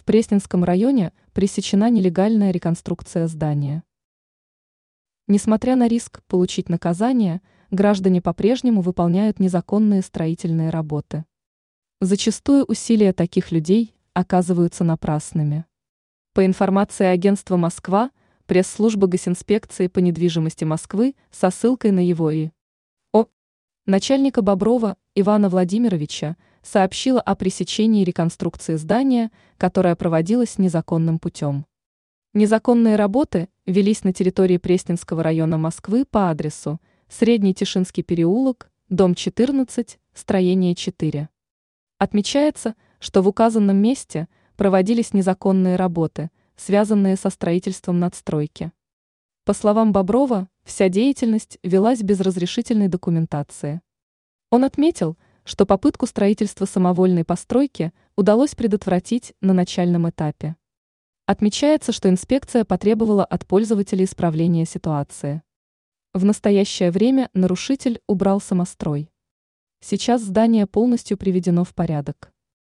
В Пресненском районе пресечена нелегальная реконструкция здания. Несмотря на риск получить наказание, граждане по-прежнему выполняют незаконные строительные работы. Зачастую усилия таких людей оказываются напрасными. По информации агентства «Москва», пресс-служба Госинспекции по недвижимости Москвы со ссылкой на его и О. Начальника Боброва Ивана Владимировича сообщила о пресечении реконструкции здания, которая проводилась незаконным путем. Незаконные работы велись на территории Пресненского района Москвы по адресу Средний Тишинский переулок, дом 14, строение 4. Отмечается, что в указанном месте проводились незаконные работы, связанные со строительством надстройки. По словам Боброва, вся деятельность велась без разрешительной документации. Он отметил, что попытку строительства самовольной постройки удалось предотвратить на начальном этапе. Отмечается, что инспекция потребовала от пользователей исправления ситуации. В настоящее время нарушитель убрал самострой. Сейчас здание полностью приведено в порядок.